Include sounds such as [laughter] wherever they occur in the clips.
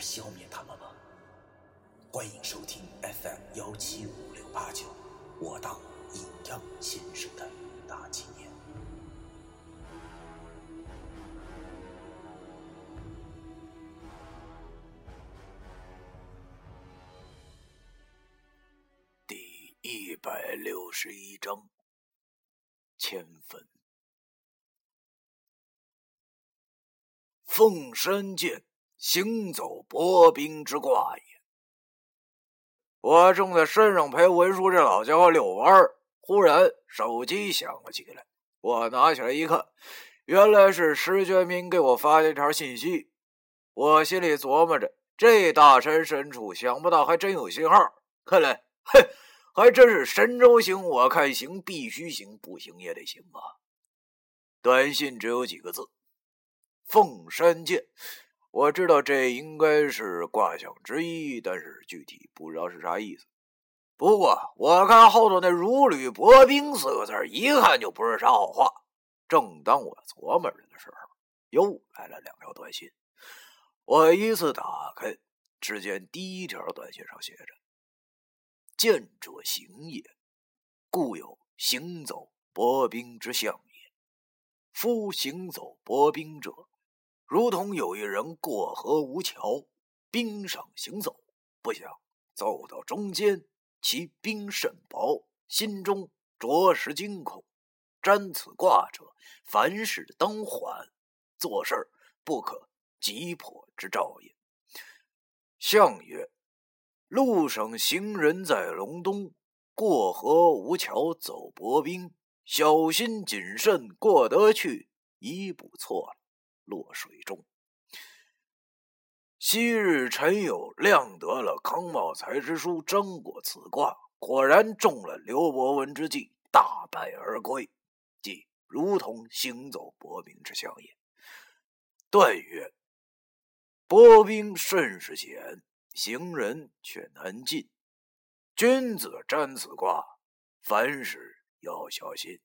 消灭他们吗？欢迎收听 FM 幺七五六八九，我当阴阳先生的大纪念。第一百六十一章，迁坟。凤山剑，行走薄冰之卦也。我正在山上陪文叔这老家伙遛弯儿，忽然手机响了起来。我拿起来一看，原来是石觉明给我发了一条信息。我心里琢磨着，这大山深处，想不到还真有信号。看来，嘿，还真是神州行我看行，必须行，不行也得行啊。短信只有几个字。凤山见，我知道这应该是卦象之一，但是具体不知道是啥意思。不过我看后头那“如履薄冰”四个字，一看就不是啥好话。正当我琢磨着的时候，又来了两条短信。我依次打开，只见第一条短信上写着：“见者行也，故有行走薄冰之象也。夫行走薄冰者。”如同有一人过河无桥，冰上行走，不想走到中间，其冰甚薄，心中着实惊恐。占此卦者，凡事当缓，做事不可急迫之兆也。象曰：路上行人在隆冬，过河无桥，走薄冰，小心谨慎过得去，一步错了。落水中。昔日陈友亮得了康茂才之书，争过此卦，果然中了刘伯温之计，大败而归，即如同行走薄冰之象也。段曰：“薄冰甚是险，行人却难进。君子占此卦，凡事要小心。”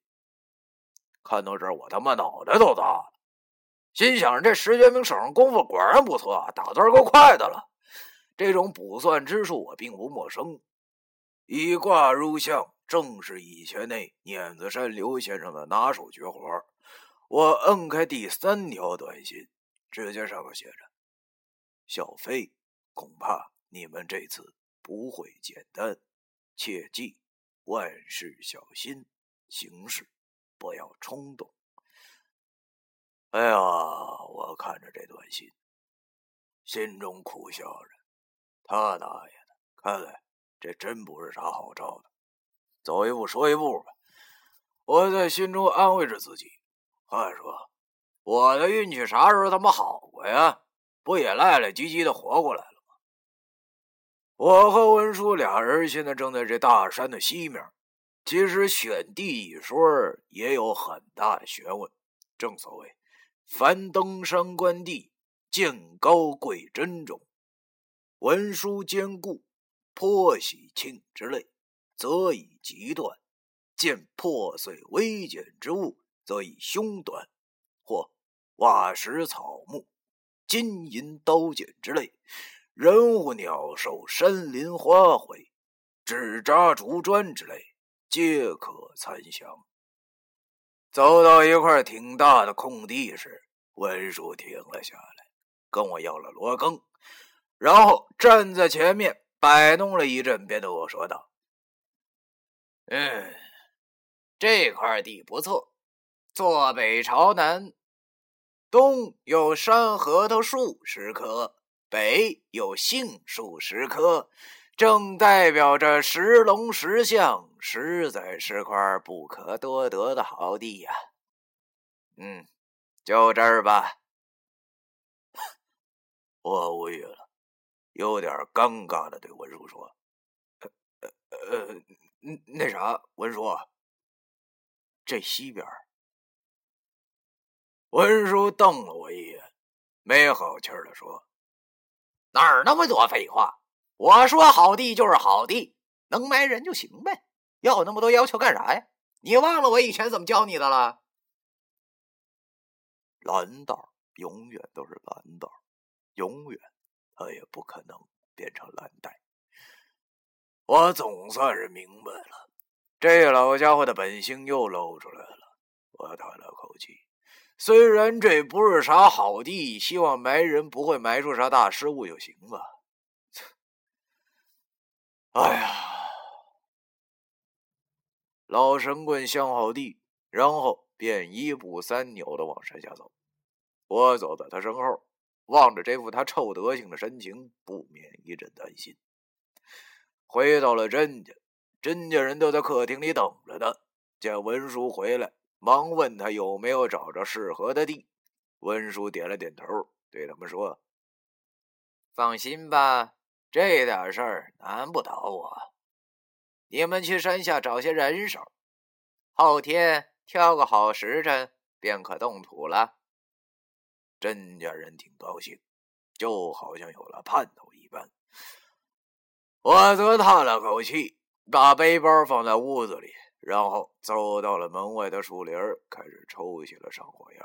看到这儿，我他妈脑袋都大了。心想着这石觉明手上功夫果然不错，打字够快的了。这种卜算之术我并不陌生，以卦入相正是以前那碾子山刘先生的拿手绝活。我摁开第三条短信，只见上面写着：“小飞，恐怕你们这次不会简单，切记万事小心，行事不要冲动。”哎呀，我看着这短信，心中苦笑着。他大爷的，看来这真不是啥好招的。走一步说一步吧，我在心中安慰着自己。话说，我的运气啥时候他妈好过呀？不也赖赖唧唧的活过来了吗？我和文叔俩人现在正在这大山的西面。其实选地一说也有很大的学问。正所谓。凡登山观地，见高贵珍重，文书坚固，颇喜庆之类，则以极断；见破碎微简之物，则以凶短；或瓦石草木、金银刀剑之类，人物鸟兽、山林花卉、纸扎竹砖之类，皆可参详。走到一块挺大的空地时，文叔停了下来，跟我要了罗庚，然后站在前面摆弄了一阵，便对我说道：“嗯，这块地不错，坐北朝南，东有山核桃树十棵，北有杏树十棵。”正代表着石龙石象，实在是块不可多得的好地呀。嗯，就这儿吧。我无语了，有点尴尬的对文叔说：“呃呃，那啥，文叔，这西边。”文叔瞪了我一眼，没好气的说：“哪儿那么多废话？我说好地就是好地，能埋人就行呗，要那么多要求干啥呀？你忘了我以前怎么教你的了？蓝道永远都是蓝道，永远他也不可能变成蓝带。我总算是明白了，这老家伙的本性又露出来了。我叹了口气。”虽然这不是啥好地，希望埋人不会埋出啥大失误就行了。哎呀，老神棍想好地，然后便一步三扭的往山下走。我走在他身后，望着这副他臭德行的神情，不免一阵担心。回到了甄家，甄家人都在客厅里等着呢。见文叔回来。忙问他有没有找着适合的地，文叔点了点头，对他们说：“放心吧，这点事儿难不倒我。你们去山下找些人手，后天挑个好时辰便可动土了。”甄家人挺高兴，就好像有了盼头一般。我则叹了口气，把背包放在屋子里。然后走到了门外的树林，开始抽起了上火烟。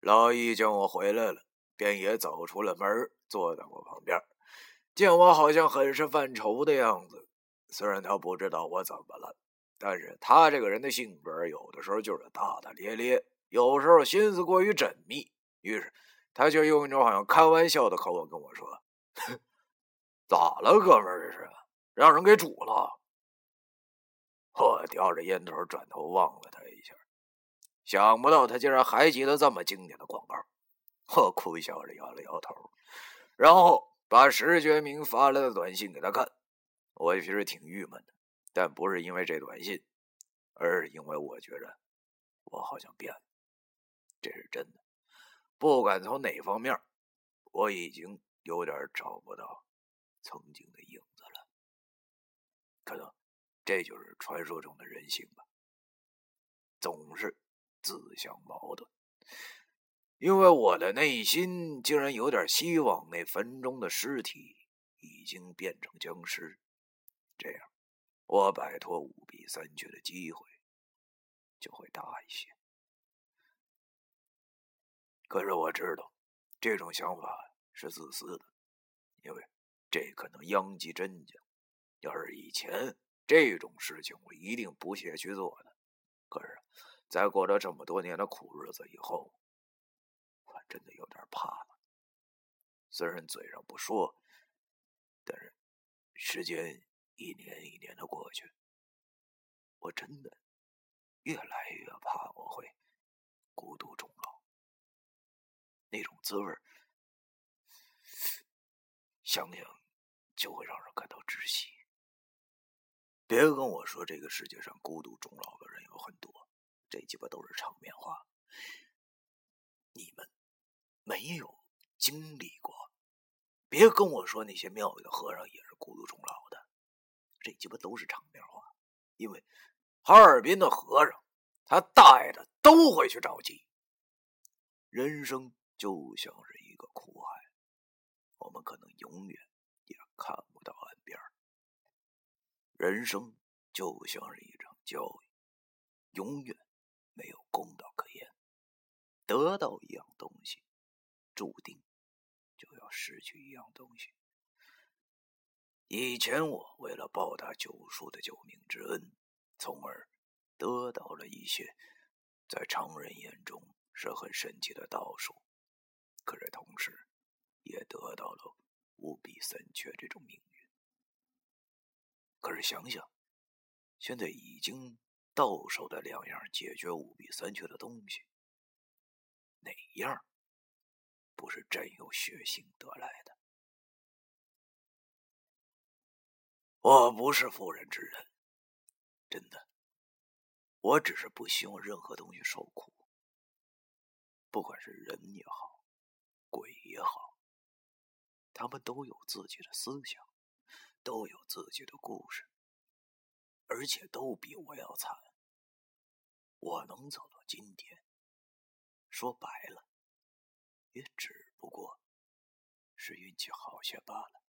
老易见我回来了，便也走出了门，坐在我旁边。见我好像很是犯愁的样子，虽然他不知道我怎么了，但是他这个人的性格有的时候就是大大咧咧，有时候心思过于缜密。于是他就用一种好像开玩笑的口吻跟我说：“咋了，哥们儿？这是让人给煮了？”我叼着烟头，转头望了他一下，想不到他竟然还记得这么经典的广告。我苦笑着摇了摇头，然后把石觉明发来的短信给他看。我其实挺郁闷的，但不是因为这短信，而是因为我觉着我好像变了。这是真的，不管从哪方面，我已经有点找不到曾经的影子了。可能。这就是传说中的人性吧，总是自相矛盾。因为我的内心竟然有点希望，那坟中的尸体已经变成僵尸，这样我摆脱五弊三缺的机会就会大一些。可是我知道，这种想法是自私的，因为这可能殃及甄家。要是以前……这种事情我一定不屑去做的。可是，在过了这么多年的苦日子以后，真的有点怕了。虽然嘴上不说，但是时间一年一年的过去，我真的越来越怕我会孤独终老。那种滋味想想就会让人感到窒息。别跟我说这个世界上孤独终老的人有很多，这鸡巴都是场面话。没有经历过，别跟我说那些庙里的和尚也是孤独终老的，这鸡巴都是场面话。因为哈尔滨的和尚，他大爷的都会去找鸡。人生就像是一个苦海，我们可能永远也看不到岸边。人生就像是一场交易，永远没有公道可言。得到一样东西，注定就要失去一样东西。以前我为了报答九叔的救命之恩，从而得到了一些在常人眼中是很神奇的道术，可是同时也得到了五弊三缺这种命运。可是想想，现在已经到手的两样解决五弊三缺的东西，哪样不是真有血性得来的？我不是妇人之仁，真的，我只是不希望任何东西受苦，不管是人也好，鬼也好，他们都有自己的思想，都有自己的故事，而且都比我要惨。我能走到今天，说白了，也只不过是运气好些罢了。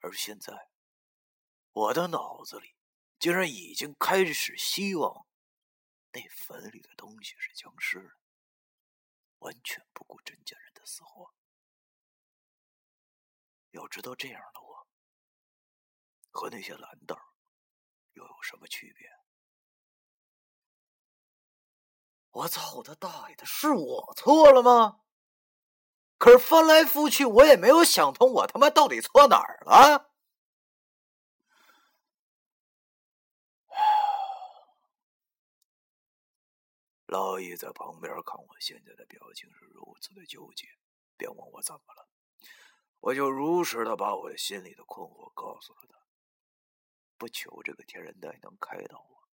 而现在，我的脑子里竟然已经开始希望那坟里的东西是僵尸了，完全不顾真家人的死活。要知道，这样的我和那些蓝豆又有什么区别？我操他大爷的！是我错了吗？可是翻来覆去，我也没有想通，我他妈到底错哪儿了？老易在旁边看我现在的表情是如此的纠结，便问我怎么了。我就如实的把我的心里的困惑告诉了他，不求这个天然带能开导我，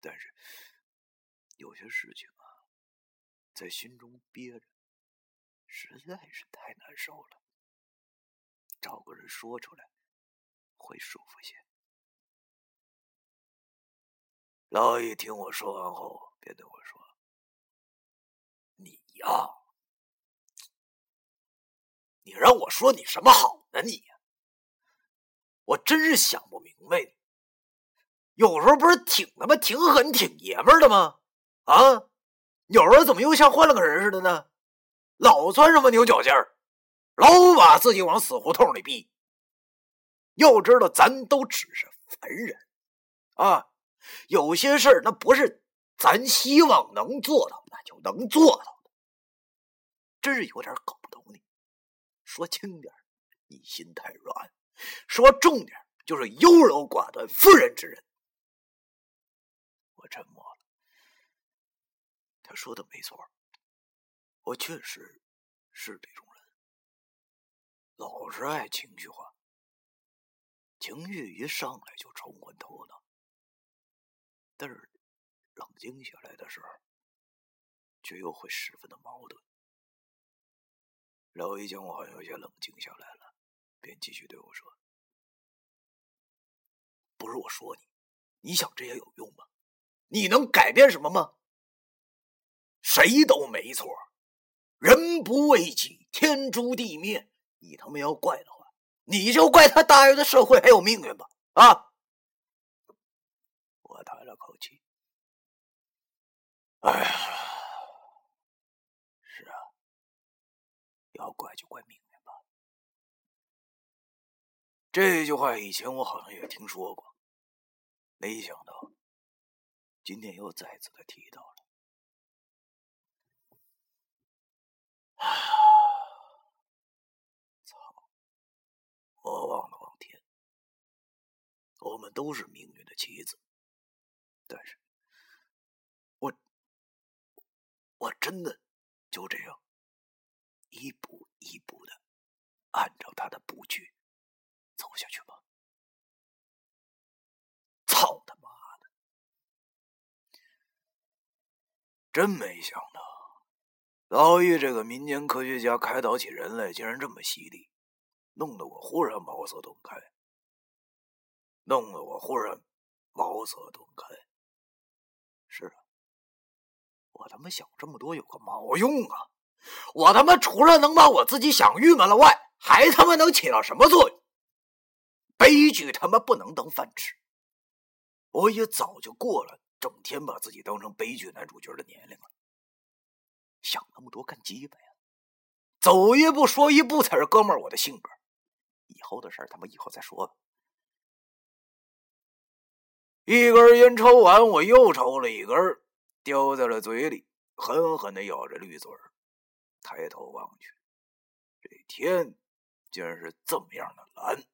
但是有些事情，在心中憋着，实在是太难受了。找个人说出来，会舒服些。老易听我说完后，便对我说：“你呀。”你让我说你什么好呢？你，我真是想不明白你。有时候不是挺他妈挺狠、挺爷们的吗？啊，有人怎么又像换了个人似的呢？老钻什么牛角尖儿，老把自己往死胡同里逼。要知道，咱都只是凡人啊，有些事儿那不是咱希望能做到，那就能做到的。真是有点搞不懂你。说轻点你心太软；说重点就是优柔寡断、妇人之仁。我沉默了。他说的没错，我确实是这种人，老是爱情绪化，情绪一上来就冲昏头脑，但是冷静下来的时候，却又会十分的矛盾。老一见我好像有些冷静下来了，便继续对我说：“不是我说你，你想这些有用吗？你能改变什么吗？谁都没错，人不为己，天诛地灭。你他妈要怪的话，你就怪他大爷的社会还有命运吧！啊！”我叹了口气，哎呀。是啊要怪就怪命运吧。这句话以前我好像也听说过，没想到今天又再次的提到了。啊 [sighs] 操！我望了望天，我们都是命运的棋子，但是，我，我真的就这样。一步一步的按照他的布局走下去吗？操他妈的！真没想到，老易这个民间科学家开导起人类竟然这么犀利，弄得我忽然茅塞顿开，弄得我忽然茅塞顿开。是啊，我他妈想这么多有个毛用啊！我他妈除了能把我自己想郁闷了外，还他妈能起到什么作用？悲剧他妈不能当饭吃。我也早就过了整天把自己当成悲剧男主角的年龄了。想那么多干鸡巴呀！走一步说一步才是哥们儿我的性格。以后的事儿他妈以后再说吧。一根烟抽完，我又抽了一根，叼在了嘴里，狠狠的咬着绿嘴儿。抬头望去，这天竟然是这么样的蓝，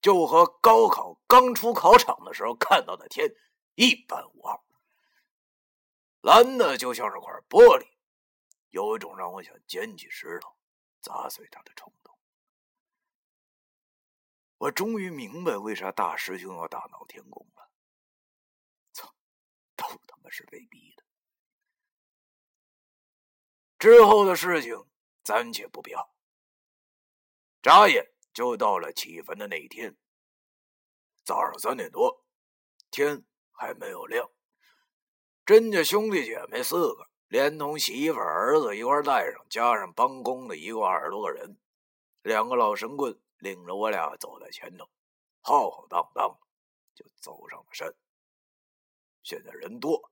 就和高考刚出考场的时候看到的天一般无二，蓝的就像是块玻璃，有一种让我想捡起石头砸碎它的冲动。我终于明白为啥大师兄要大闹天宫了，操，都他妈是被逼的。之后的事情暂且不表。眨眼就到了起坟的那一天。早上三点多，天还没有亮。甄家兄弟姐妹四个，连同媳妇儿子一块带上，加上帮工的一共二十多个人。两个老神棍领着我俩走在前头，浩浩荡荡就走上了山。现在人多，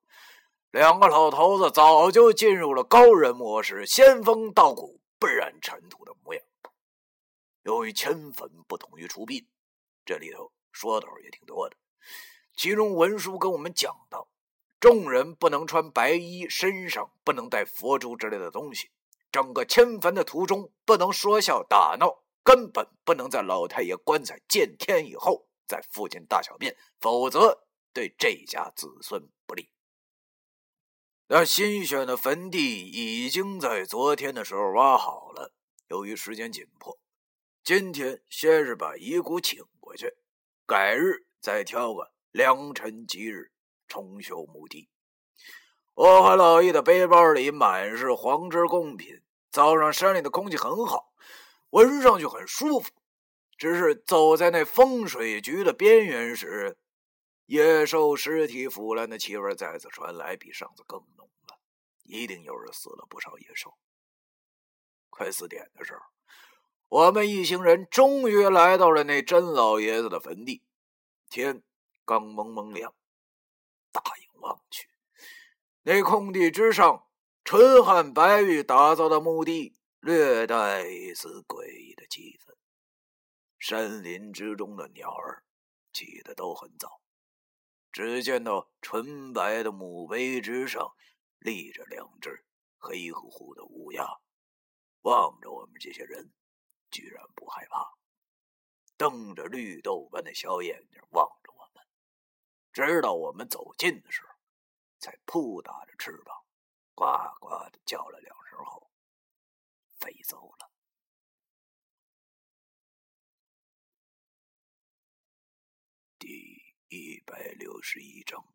两个老头子早就进入了高人模式，仙风道骨、不染尘土的模样。由于迁坟不同于出殡，这里头说头也挺多的。其中文书跟我们讲到，众人不能穿白衣，身上不能带佛珠之类的东西。整个迁坟的途中不能说笑打闹，根本不能在老太爷棺材见天以后在附近大小便，否则对这家子孙不利。那新选的坟地已经在昨天的时候挖好了，由于时间紧迫。今天先是把遗骨请过去，改日再挑个良辰吉日重修墓地。我和老易的背包里满是黄纸贡品。早上山里的空气很好，闻上去很舒服。只是走在那风水局的边缘时，野兽尸体腐烂的气味再次传来，比上次更浓了。一定又是死了不少野兽。快四点的时候。我们一行人终于来到了那甄老爷子的坟地，天刚蒙蒙亮，望去，那空地之上，纯汉白玉打造的墓地，略带一丝诡异的气氛。山林之中的鸟儿起得都很早，只见到纯白的墓碑之上立着两只黑乎乎的乌鸦，望着我们这些人。居然不害怕，瞪着绿豆般的小眼睛望着我们，直到我们走近的时候，在扑打着翅膀，呱呱的叫了两声后，飞走了。第一百六十一章。